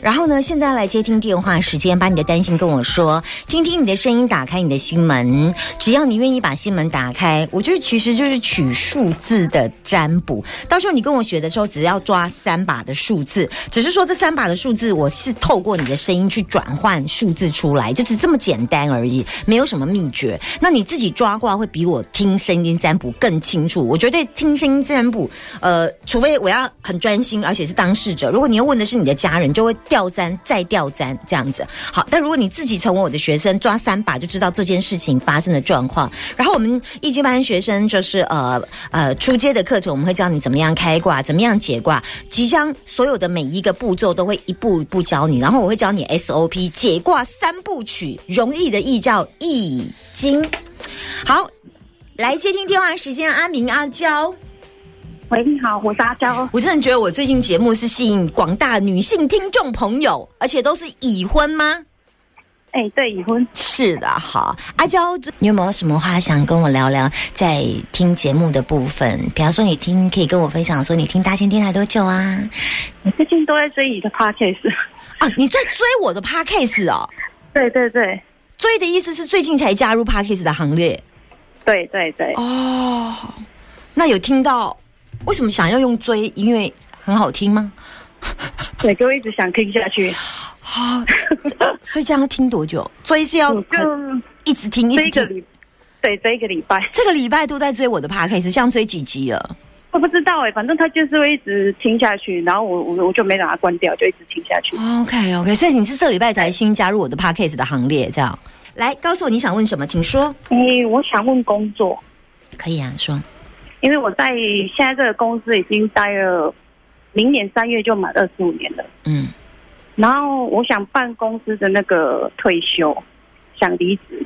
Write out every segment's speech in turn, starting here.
然后呢，现在来接听电话时间，把你的担心跟我说，听听你的声音，打开你的心门。只要你愿意把心门打开，我觉得其实就是取数字的占卜。到时候你跟我学的时候，只要抓三把的数字，只是说这三把的数字，我是透过你的声音去转换数字出来，就是这么简单而已，没有什么秘诀。那你自己抓卦会比我听声音占卜更清楚。我绝对听声音占卜，呃，除非我要很专心，而且是当事者。如果你要问的是你的家人，就会调占再调占这样子。好，但如果你自己成为我的学生，抓三把就知道这件事情发生的状况。然后我们一级班学生就是呃呃初阶的课程，我们会教你怎么样开卦，怎么样解卦，即将所有的每一个步骤都会一步一步教你。然后我会教你 SOP 解卦三部曲，容易的易叫易经。好，来接听电话时间，阿明阿娇。喂，你好，我是阿娇。我真的觉得我最近节目是吸引广大女性听众朋友，而且都是已婚吗？哎，对，已婚。是的，好，阿娇，你有没有什么话想跟我聊聊？在听节目的部分，比方说你听，可以跟我分享说你听大千电台多久啊？你最近都在追你的 podcast 啊，你在追我的 podcast 哦？对对对，追的意思是最近才加入 podcast 的行列。对对对。哦，那有听到？为什么想要用追？因为很好听吗？对，就一直想听下去。好，所以这样要听多久？追是要就一直听，一直听。对，这一个礼拜，这个礼拜都在追我的 podcast，像追几集了？我不知道哎，反正他就是会一直听下去，然后我我我就没把它关掉，就一直听下去。OK OK，所以你是这礼拜才新加入我的 podcast 的行列，这样。来，告诉我你想问什么，请说。哎，我想问工作。可以啊，说。因为我在现在这个公司已经待了，明年三月就满二十五年了。嗯，然后我想办公司的那个退休，想离职，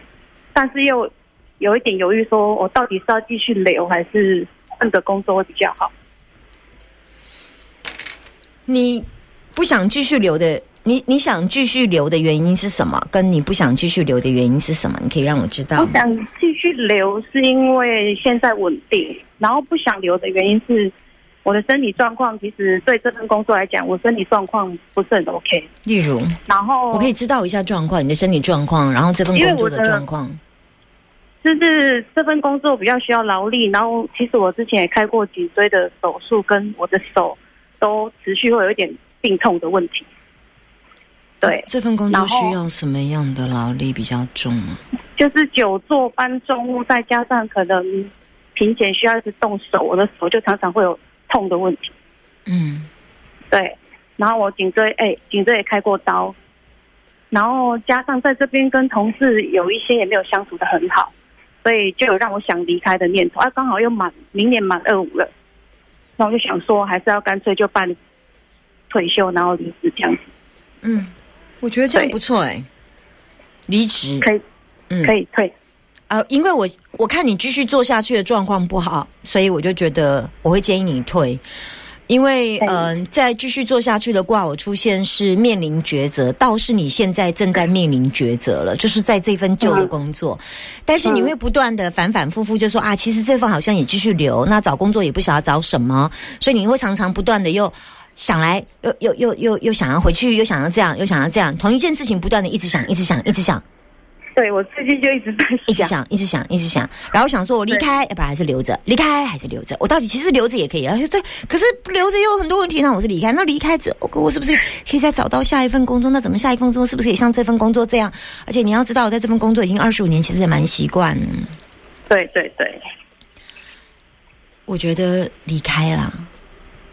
但是又有一点犹豫，说我到底是要继续留还是换个工作会比较好？你不想继续留的？你你想继续留的原因是什么？跟你不想继续留的原因是什么？你可以让我知道。我想继续留是因为现在稳定，然后不想留的原因是我的身体状况。其实对这份工作来讲，我身体状况不是很 OK。例如，然后我可以知道一下状况，你的身体状况，然后这份工作的状况。就是这份工作比较需要劳力，然后其实我之前也开过颈椎的手术，跟我的手都持续会有一点病痛的问题。对，这份工作需要什么样的劳力比较重啊？就是久坐搬重物，再加上可能平前需要一直动手，我的手就常常会有痛的问题。嗯，对。然后我颈椎，哎，颈椎也开过刀，然后加上在这边跟同事有一些也没有相处的很好，所以就有让我想离开的念头。啊，刚好又满明年满二五了，那我就想说，还是要干脆就办退休，然后离职这样子。嗯。我觉得这样不错哎，离职可以，嗯，可以退。呃，因为我我看你继续做下去的状况不好，所以我就觉得我会建议你退。因为嗯，再继续做下去的卦，我出现是面临抉择，倒是你现在正在面临抉择了，就是在这份旧的工作，但是你会不断的反反复复，就说啊，其实这份好像也继续留，那找工作也不晓得找什么，所以你会常常不断的又。想来又又又又又想要回去，又想要这样，又想要这样，同一件事情不断的一直想，一直想，一直想。对我最近就一直在一直想，一直想，一直想，然后想说我离开，要不然还是留着？离开还是留着？我到底其实留着也可以啊。对，可是留着又有很多问题，那我是离开。那离开之后，我是不是可以再找到下一份工作？那怎么下一份工作是不是也像这份工作这样？而且你要知道，我在这份工作已经二十五年，其实也蛮习惯。对对对，我觉得离开了。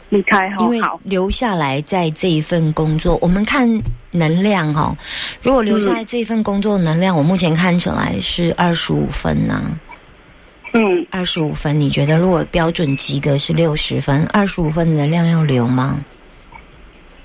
离开，因为留下来在这一份工作，我们看能量哈。如果留下来这一份工作能量，我目前看起来是二十五分呢。嗯，二十五分，你觉得如果标准及格是六十分，二十五分能量要留吗？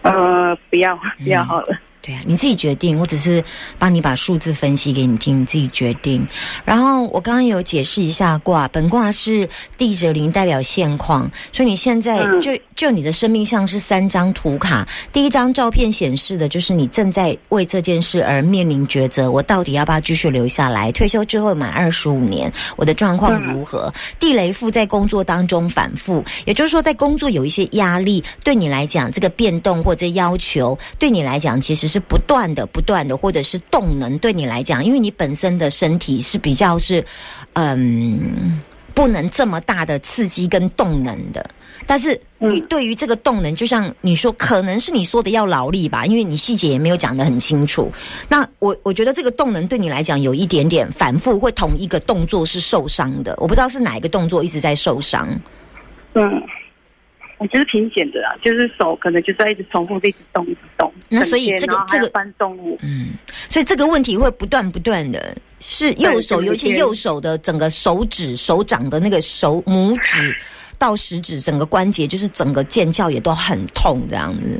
呃，不要，不要好了。对啊，你自己决定，我只是帮你把数字分析给你听，你自己决定。然后我刚刚有解释一下卦，本卦是地者灵，代表现况，所以你现在就就你的生命像是三张图卡，第一张照片显示的就是你正在为这件事而面临抉择，我到底要不要继续留下来？退休之后满二十五年，我的状况如何？地雷复在工作当中反复，也就是说在工作有一些压力，对你来讲这个变动或者要求，对你来讲其实是。是不断的、不断的，或者是动能对你来讲，因为你本身的身体是比较是，嗯，不能这么大的刺激跟动能的。但是你对于这个动能，就像你说，可能是你说的要劳力吧，因为你细节也没有讲得很清楚。那我我觉得这个动能对你来讲有一点点反复，会同一个动作是受伤的。我不知道是哪一个动作一直在受伤。嗯。我觉得挺简的啊，就是手可能就在一直重复一直动一直动。那所以这个这个搬动物，嗯，所以这个问题会不断不断的，是右手，尤其右手的整个手指、手掌的那个手拇指 到食指，整个关节就是整个腱鞘也都很痛这样子。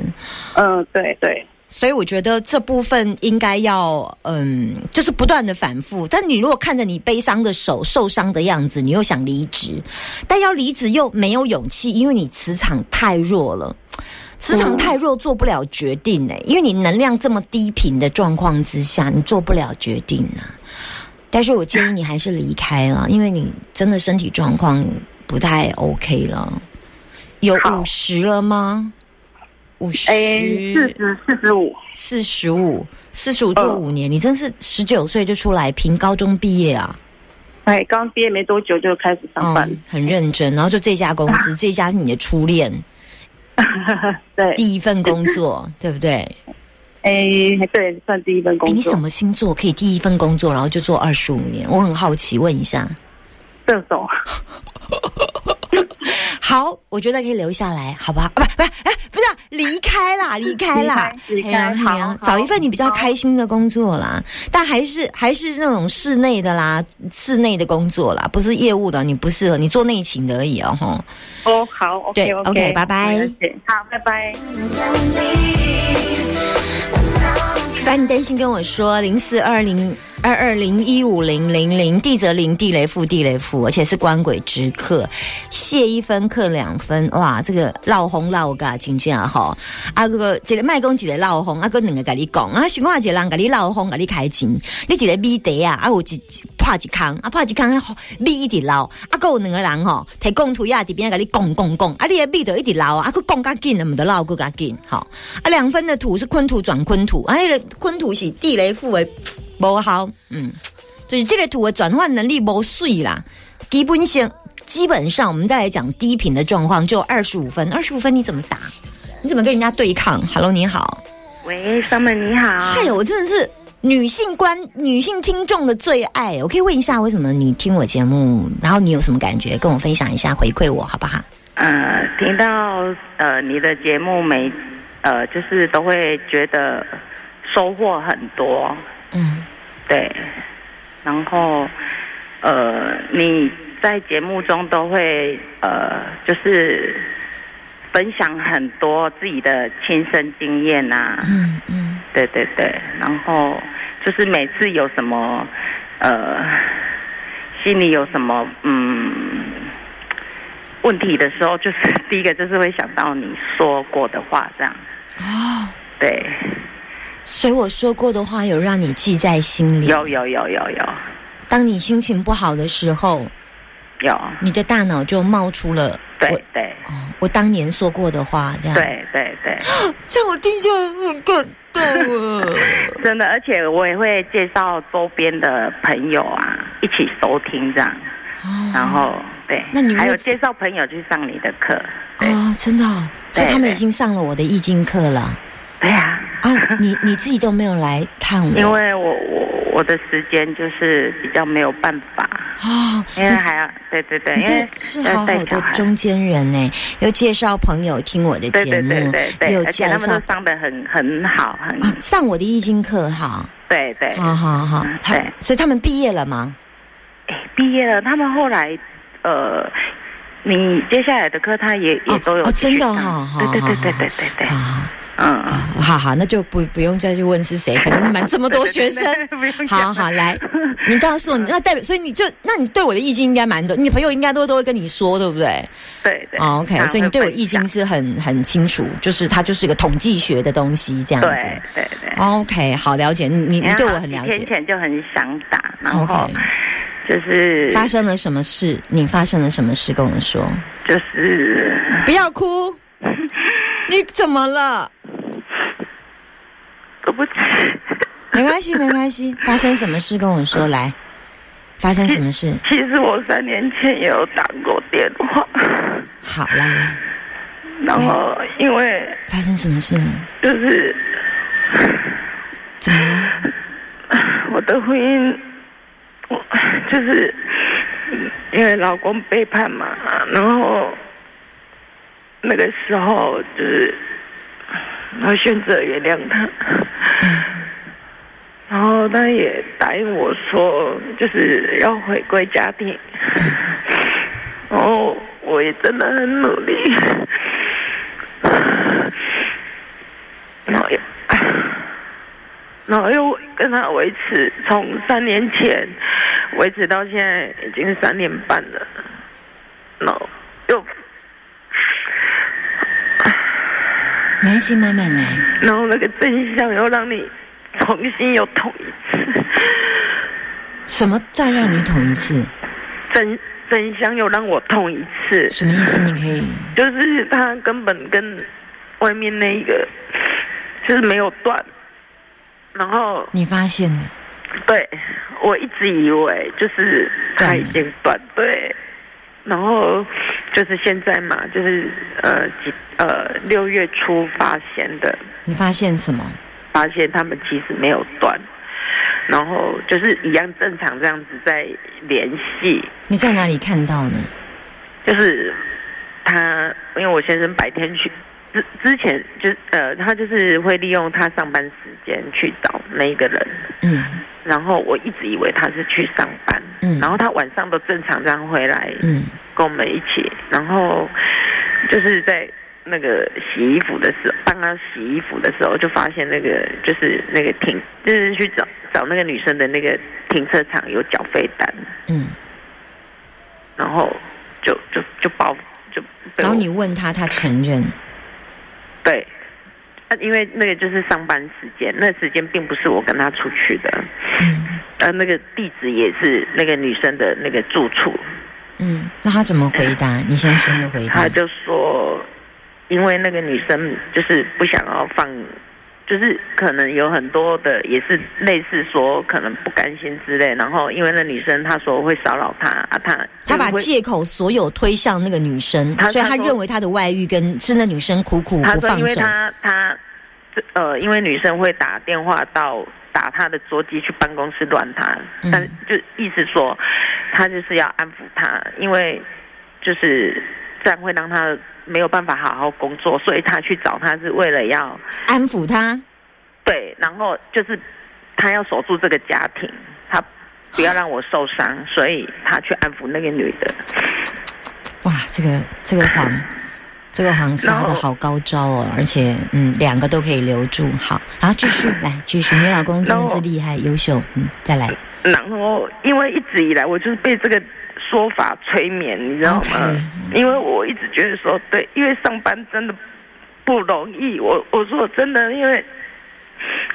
嗯，对对。所以我觉得这部分应该要，嗯，就是不断的反复。但你如果看着你悲伤的手、受伤的样子，你又想离职，但要离职又没有勇气，因为你磁场太弱了，磁场太弱做不了决定呢。因为你能量这么低频的状况之下，你做不了决定呢。但是我建议你还是离开了，因为你真的身体状况不太 OK 了。有五十了吗？五十，四十，四十五，四十五，四十五做五年，你真是十九岁就出来凭高中毕业啊？哎，刚毕业没多久就开始上班，很认真，然后就这家公司，这家是你的初恋，对，第一份工作，对不对？哎，对，算第一份工作。你什么星座可以第一份工作，然后就做二十五年？我很好奇，问一下。射手。好，我觉得可以留下来，好不好？不，不，哎，不是离开啦，离开啦，离开，好，找一份你比较开心的工作啦。但还是还是那种室内的啦，室内的工作啦，不是业务的，你不适合，你做内勤的而已哦，哈。哦，好，OK，OK，拜拜。好，拜拜。把你担心跟我说，零四二零。二二零一五零零零，地则零，地雷富地雷富，而且是官鬼之客，谢一分克两分，哇，这个老红老噶，真正吼，啊个一个卖公一个老红，啊个两个跟你讲，啊，喜欢一个人跟你老红，跟你开钱，你一个米袋啊，啊有一破一坑，啊破一坑，米一直捞，啊个有两个人吼，提供图呀，这边跟你讲讲讲，啊你的米就一直捞，啊个讲较紧，那么的捞个较紧，好，啊两分的土是坤土转坤土，啊个坤土是地雷复为。不好，嗯，就是这个图的转换能力不碎啦。基本上，基本上我们再来讲低频的状况，就二十五分。二十五分你怎么打？你怎么跟人家对抗？Hello，你好。喂，Summer，你好。嗨，我真的是女性观女性听众的最爱。我可以问一下，为什么你听我节目，然后你有什么感觉？跟我分享一下，回馈我好不好？呃，听到呃你的节目，每呃就是都会觉得收获很多。嗯，对，然后，呃，你在节目中都会呃，就是分享很多自己的亲身经验呐。嗯嗯，对对对，然后就是每次有什么呃，心里有什么嗯问题的时候，就是 第一个就是会想到你说过的话，这样。哦，对。所以我说过的话有让你记在心里？有有有有有。当你心情不好的时候，有你的大脑就冒出了对对哦，我当年说过的话，这样对对对，这样我听起来很感动啊！真的，而且我也会介绍周边的朋友啊，一起收听这样。哦，然后对，那你还有介绍朋友去上你的课啊？真的，所以他们已经上了我的易经课了。对呀。啊，你你自己都没有来看我，因为我我我的时间就是比较没有办法。啊，因为还要对对对，因为是好好的中间人呢，又介绍朋友听我的节目，对对对，有介绍上的很很好，很上我的易经课哈，对对，好好好，对，所以他们毕业了吗？哎，毕业了，他们后来呃，你接下来的课他也也都有哦真的哈，对对对对对对。对。嗯，好好，那就不不用再去问是谁，反正满这么多学生。好好来，你告诉我，那代表，所以你就，那你对我的意境应该蛮多，你朋友应该都都会跟你说，对不对？对对。OK，所以你对我意境是很很清楚，就是它就是一个统计学的东西，这样子。对对对。OK，好了解，你你对我很了解。天前就很想打，然后就是发生了什么事？你发生了什么事？跟我说。就是不要哭，你怎么了？没关系，没关系。发生什么事跟我说来？发生什么事？其实我三年前也有打过电话。好，来来。然后因为发生什么事？就是怎么了？我的婚姻，我就是因为老公背叛嘛，然后那个时候就是。我选择原谅他，然后他也答应我说，就是要回归家庭。然后我也真的很努力，然后又，然后又跟他维持，从三年前维持到现在已经三年半了，然后又。耐心慢慢来，然后那个真相又让你重新又捅一次。什么再让你捅一次？真真相又让我捅一次。什么意思？你可以，就是他根本跟外面那一个就是没有断，然后你发现了？对，我一直以为就是他已经断对。然后就是现在嘛，就是呃几呃六月初发现的。你发现什么？发现他们其实没有断，然后就是一样正常这样子在联系。你在哪里看到呢？就是他，因为我先生白天去之之前就呃，他就是会利用他上班时间去找那一个人。嗯。然后我一直以为他是去上班，嗯，然后他晚上都正常这样回来，嗯，跟我们一起，然后就是在那个洗衣服的时候，帮他洗衣服的时候，就发现那个就是那个停，就是去找找那个女生的那个停车场有缴费单，嗯，然后就就就报就，然后你问他，他承认，对。啊，因为那个就是上班时间，那时间并不是我跟他出去的，嗯，呃，那个地址也是那个女生的那个住处，嗯，那他怎么回答？你先生的回答？他就说，因为那个女生就是不想要放。就是可能有很多的，也是类似说可能不甘心之类，然后因为那女生她说会骚扰他啊，他他把借口所有推向那个女生，所以他认为他的外遇跟是那女生苦苦不放手。因为他他呃，因为女生会打电话到打他的桌机去办公室乱他，但就意思说他就是要安抚他，因为就是这样会让他。没有办法好好工作，所以他去找他是为了要安抚他。对，然后就是他要守住这个家庭，他不要让我受伤，所以他去安抚那个女的。哇，这个这个黄，这个黄 撒的好高招哦，而且嗯，两个都可以留住。好，然后继续来继续，你老公真的是厉害优秀，嗯，再来。然后因为一直以来我就是被这个。说法催眠，你知道吗？因为我一直觉得说，对，因为上班真的不容易。我我说真的，因为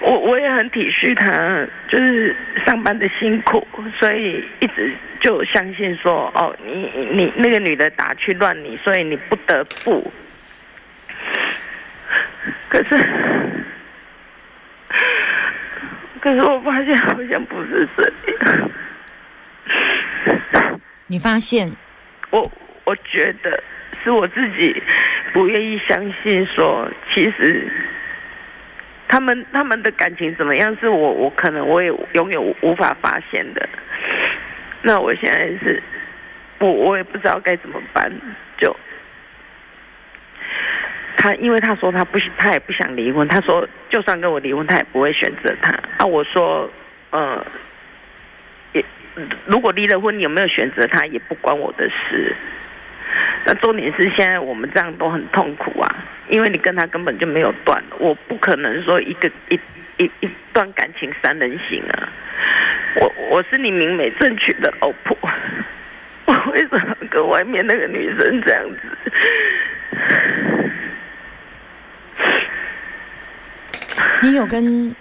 我我也很体恤他，就是上班的辛苦，所以一直就相信说，哦，你你那个女的打去乱你，所以你不得不。可是，可是我发现好像不是这样。你发现，我我觉得是我自己不愿意相信，说其实他们他们的感情怎么样，是我我可能我也永远无法发现的。那我现在是，我我也不知道该怎么办。就他，因为他说他不他也不想离婚，他说就算跟我离婚，他也不会选择他。啊，我说，呃。如果离了婚，你有没有选择他，也不关我的事。那重点是现在我们这样都很痛苦啊，因为你跟他根本就没有断，我不可能说一个一一一段感情三人行啊。我我是你明美正娶的老婆，我为什么跟外面那个女生这样子？你有跟？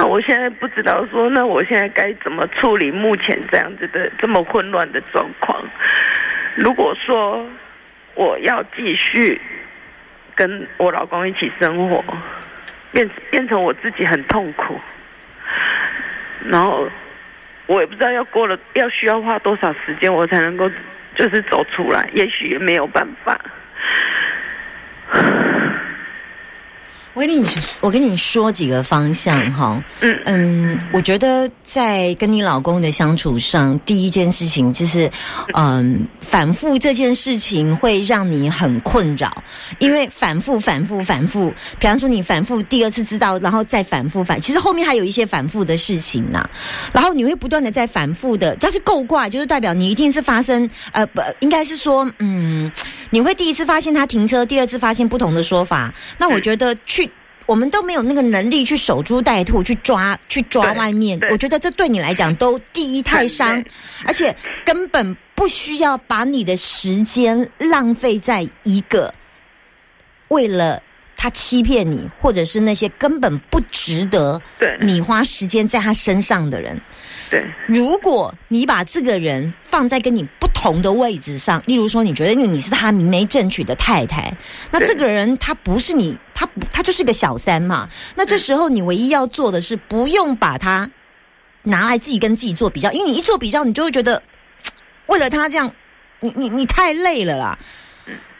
那我现在不知道说，那我现在该怎么处理目前这样子的这么混乱的状况？如果说我要继续跟我老公一起生活，变变成我自己很痛苦，然后我也不知道要过了要需要花多少时间，我才能够就是走出来，也许也没有办法。我跟你我跟你说几个方向哈，嗯嗯，我觉得在跟你老公的相处上，第一件事情就是，嗯，反复这件事情会让你很困扰，因为反复反复反复，比方说你反复第二次知道，然后再反复反，其实后面还有一些反复的事情呢，然后你会不断的在反复的，但是够挂就是代表你一定是发生，呃不，应该是说，嗯，你会第一次发现他停车，第二次发现不同的说法，那我觉得去。我们都没有那个能力去守株待兔，去抓去抓外面。我觉得这对你来讲都第一太伤，而且根本不需要把你的时间浪费在一个为了他欺骗你，或者是那些根本不值得你花时间在他身上的人。对，如果你把这个人放在跟你不同的位置上，例如说，你觉得你是他明媒正娶的太太，那这个人他不是你，他他就是个小三嘛。那这时候你唯一要做的是，不用把他拿来自己跟自己做比较，因为你一做比较，你就会觉得为了他这样，你你你太累了啦。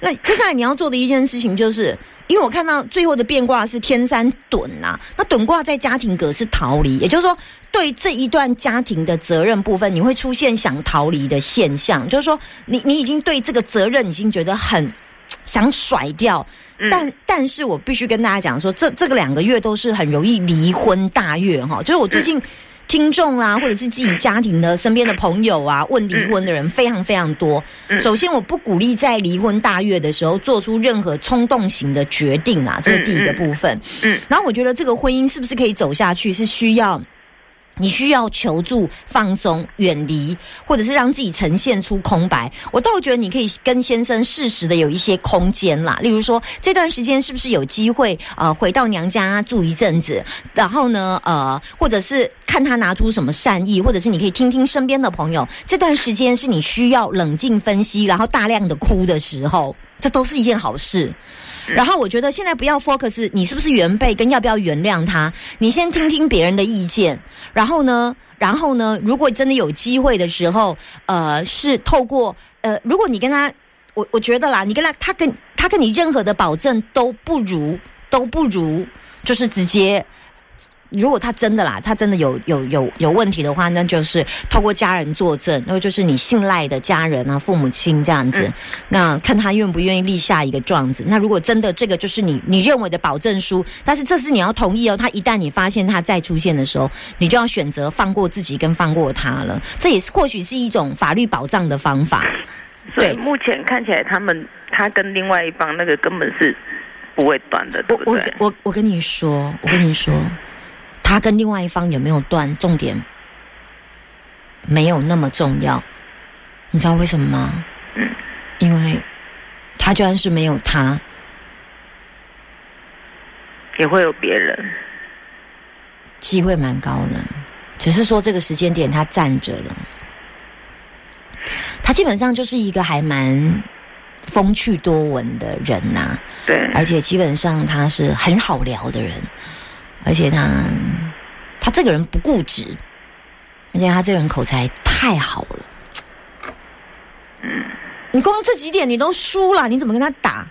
那接下来你要做的一件事情就是。因为我看到最后的变卦是天山趸呐，那趸卦在家庭格是逃离，也就是说，对这一段家庭的责任部分，你会出现想逃离的现象，就是说，你你已经对这个责任已经觉得很 想甩掉，但但是我必须跟大家讲说，这这个两个月都是很容易离婚大月哈，就是我最近。听众啦，或者是自己家庭的身边的朋友啊，问离婚的人非常非常多。首先，我不鼓励在离婚大月的时候做出任何冲动型的决定啊，这是第一个部分。嗯，然后我觉得这个婚姻是不是可以走下去，是需要。你需要求助、放松、远离，或者是让自己呈现出空白。我倒觉得你可以跟先生适时的有一些空间啦，例如说这段时间是不是有机会呃回到娘家住一阵子，然后呢呃，或者是看他拿出什么善意，或者是你可以听听身边的朋友，这段时间是你需要冷静分析，然后大量的哭的时候，这都是一件好事。然后我觉得现在不要 focus 你是不是原配跟要不要原谅他，你先听听别人的意见。然后呢，然后呢，如果真的有机会的时候，呃，是透过呃，如果你跟他，我我觉得啦，你跟他，他跟他跟你任何的保证都不如，都不如，就是直接。如果他真的啦，他真的有有有有问题的话，那就是透过家人作证，那就是你信赖的家人啊，父母亲这样子，那看他愿不愿意立下一个状子。那如果真的这个就是你你认为的保证书，但是这是你要同意哦。他一旦你发现他再出现的时候，你就要选择放过自己跟放过他了。这也是或许是一种法律保障的方法。所以，目前看起来他们他跟另外一方那个根本是不会断的，对不对？我我我跟你说，我跟你说。他跟另外一方有没有断？重点没有那么重要，你知道为什么吗？嗯，因为他就算是没有他，也会有别人，机会蛮高的。只是说这个时间点他站着了，他基本上就是一个还蛮风趣多闻的人呐。对，而且基本上他是很好聊的人。而且他，他这个人不固执，而且他这个人口才太好了。嗯，你光这几点你都输了，你怎么跟他打？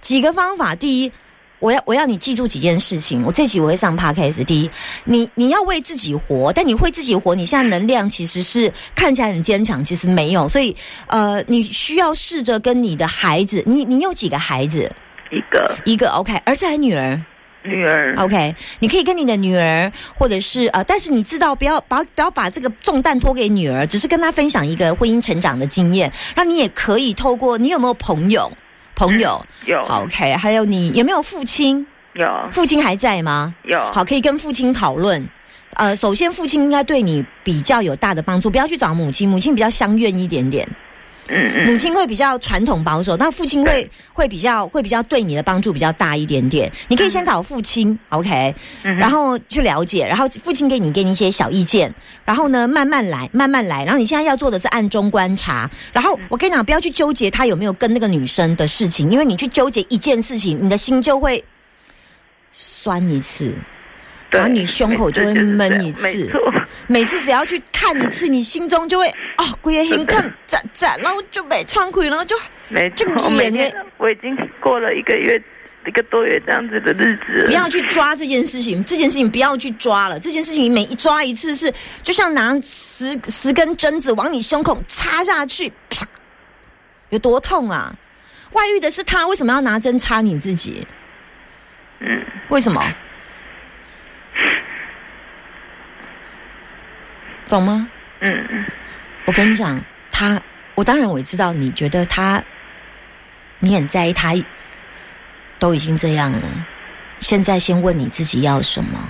几个方法，第一，我要我要你记住几件事情。我这集我会上 podcast。第一，你你要为自己活，但你会自己活，你现在能量其实是看起来很坚强，其实没有。所以，呃，你需要试着跟你的孩子，你你有几个孩子？一个，一个 OK，儿子还是女儿？女儿，OK，你可以跟你的女儿，或者是呃，但是你知道，不要把不要把这个重担托给女儿，只是跟她分享一个婚姻成长的经验。那你也可以透过你有没有朋友？朋友有，OK，还有你有没有父亲？有，父亲还在吗？有，好，可以跟父亲讨论。呃，首先父亲应该对你比较有大的帮助，不要去找母亲，母亲比较相怨一点点。嗯嗯，母亲会比较传统保守，但父亲会会比较会比较对你的帮助比较大一点点。你可以先找父亲，OK，然后去了解，然后父亲给你给你一些小意见，然后呢慢慢来，慢慢来。然后你现在要做的是暗中观察。然后我跟你讲，不要去纠结他有没有跟那个女生的事情，因为你去纠结一件事情，你的心就会酸一次。然后你胸口就会闷一次，每次只要去看一次，你心中就会啊，鬼也很看赞赞，然后就被窗口，然后就就演呢。我已经过了一个月一个多月这样子的日子，不要去抓这件事情，这件事情不要去抓了。这件事情每一抓一次是就像拿十十根针子往你胸口插下去，啪，有多痛啊！外遇的是他，为什么要拿针插你自己？嗯，为什么？懂吗？嗯嗯，我跟你讲，他，我当然我知道，你觉得他，你很在意他，都已经这样了。现在先问你自己要什么，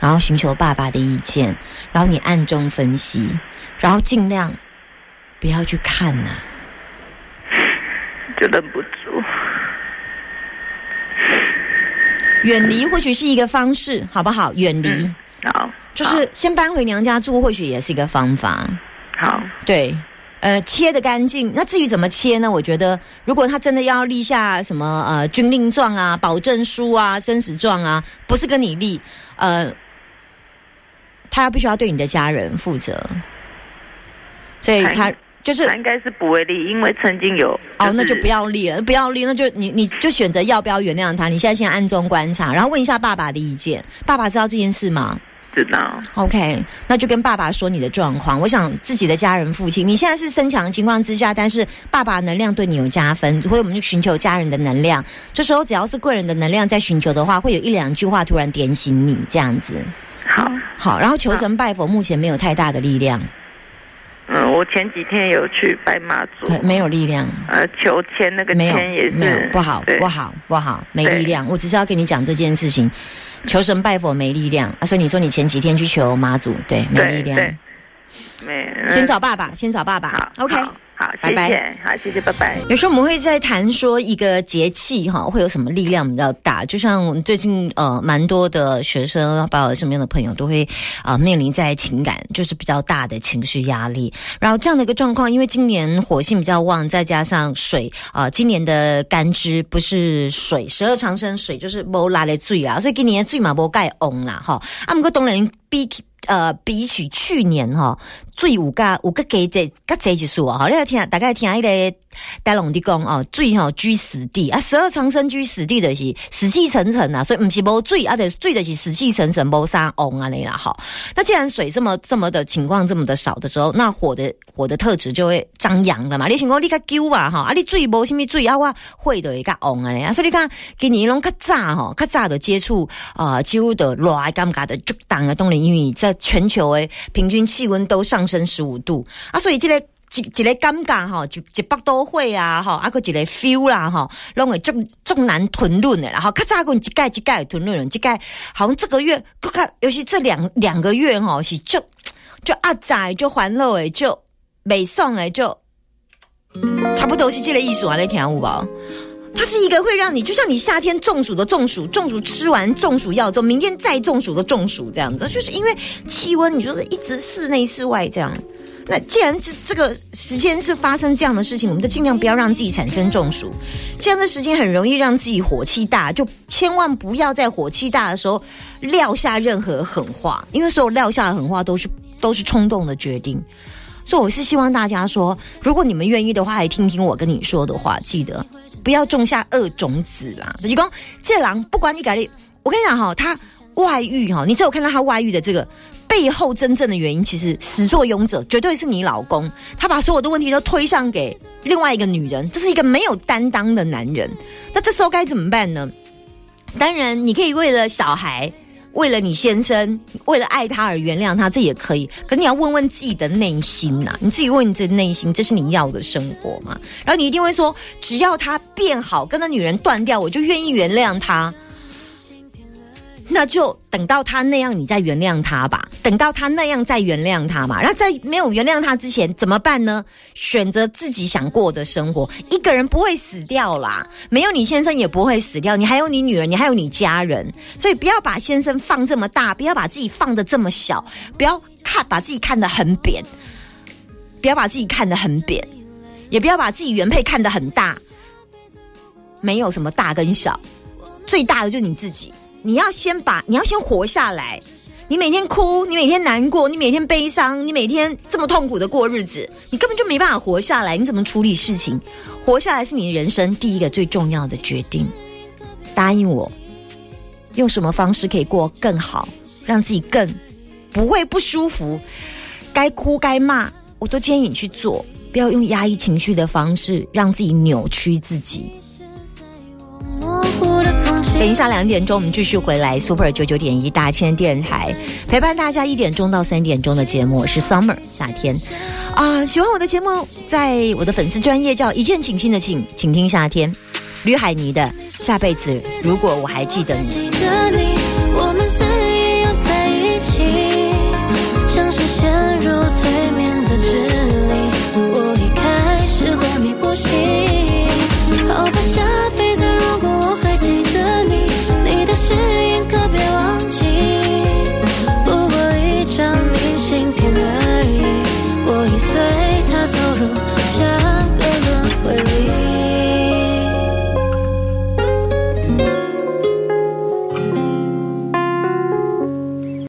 然后寻求爸爸的意见，然后你暗中分析，然后尽量不要去看呐，就忍不住，远离或许是一个方式，好不好？远离，好。就是先搬回娘家住，或许也是一个方法。好，对，呃，切的干净。那至于怎么切呢？我觉得，如果他真的要立下什么呃军令状啊、保证书啊、生死状啊，不是跟你立，呃，他必须要对你的家人负责。所以他就是应该是不会立，因为曾经有哦，那就不要立了，不要立，那就你你就选择要不要原谅他。你现在先暗中观察，然后问一下爸爸的意见。爸爸知道这件事吗？知道，OK，那就跟爸爸说你的状况。我想自己的家人父亲，你现在是身强的情况之下，但是爸爸能量对你有加分，所以我们就寻求家人的能量。这时候只要是贵人的能量在寻求的话，会有一两句话突然点醒你，这样子。好，好，然后求神拜佛，目前没有太大的力量。嗯，我前几天有去拜妈祖，没有力量。呃，求签那个签也是。不好，不好，不好，没力量。我只是要跟你讲这件事情。求神拜佛没力量。啊，所以你说你前几天去求妈祖，对，没力量，没，先找爸爸，先找爸爸，OK。好，拜拜。好，谢谢，拜拜。有时候我们会在谈说一个节气哈，会有什么力量比较大？就像最近呃，蛮多的学生，包括身边的朋友，都会啊面临在情感就是比较大的情绪压力。然后这样的一个状况，因为今年火性比较旺，再加上水啊，今年的干支不是水，十二长生水就是无拉的水啊，所以今年的水嘛无盖翁啦哈。啊，不过当然比呃比起去年哈。最有加有个加这加这一数啊！好，你要听，大概听一个大龙的讲哦，水哈居死地啊，十二长生居死地的是死气沉沉啊，所以不是无水啊，得水的是死气沉沉，无啥翁啊你啦哈。那既然水这么这么的情况这么的少的时候，那火的火的特质就会张扬的嘛。你想讲你较久吧哈，啊你水无什么水啊，我会的一个翁啊啊，所以你看今年拢较早吼，较早的接触啊，几乎的热尴尬的就当啊，当然因为在全球诶平均气温都上。升十五度啊，所以这个一一个尴尬哈，就一百多会啊哈，啊个一个 feel 啦哈，拢会足足难吞论的，然后咔嚓个一盖一盖吞论，一盖好像这个月，看尤其这两两个月哈，是就就阿仔就欢乐诶，就美送诶，就差不多是这个意思啊，你听有无？它是一个会让你，就像你夏天中暑的中暑，中暑吃完中暑药之后，明天再中暑的中暑这样子，就是因为气温，你就是一直室内室外这样。那既然是这个时间是发生这样的事情，我们就尽量不要让自己产生中暑。这样的时间很容易让自己火气大，就千万不要在火气大的时候撂下任何狠话，因为所有撂下的狠话都是都是冲动的决定。所以我是希望大家说，如果你们愿意的话，来听听我跟你说的话，记得不要种下恶种子啦。就讲这狼不管你改，我跟你讲哈，他外遇哈，你只有看到他外遇的这个背后真正的原因，其实始作俑者绝对是你老公，他把所有的问题都推上给另外一个女人，这是一个没有担当的男人。那这时候该怎么办呢？当然，你可以为了小孩。为了你先生，为了爱他而原谅他，这也可以。可你要问问自己的内心呐，你自己问你自己内心，这是你要的生活吗？然后你一定会说，只要他变好，跟那女人断掉，我就愿意原谅他。那就等到他那样，你再原谅他吧。等到他那样再原谅他嘛。那在没有原谅他之前怎么办呢？选择自己想过的生活。一个人不会死掉啦，没有你先生也不会死掉。你还有你女儿，你还有你家人。所以不要把先生放这么大，不要把自己放的这么小，不要看把自己看得很扁，不要把自己看得很扁，也不要把自己原配看得很大。没有什么大跟小，最大的就是你自己。你要先把，你要先活下来。你每天哭，你每天难过，你每天悲伤，你每天这么痛苦的过日子，你根本就没办法活下来。你怎么处理事情？活下来是你人生第一个最重要的决定。答应我，用什么方式可以过更好，让自己更不会不舒服？该哭该骂，我都建议你去做，不要用压抑情绪的方式让自己扭曲自己。等一下，两点钟我们继续回来，Super 九九点一大千电台陪伴大家一点钟到三点钟的节目是 Summer 夏天啊！喜欢我的节目，在我的粉丝专业叫一见倾心的请，请听夏天，吕海妮的下辈子，如果我还记得你。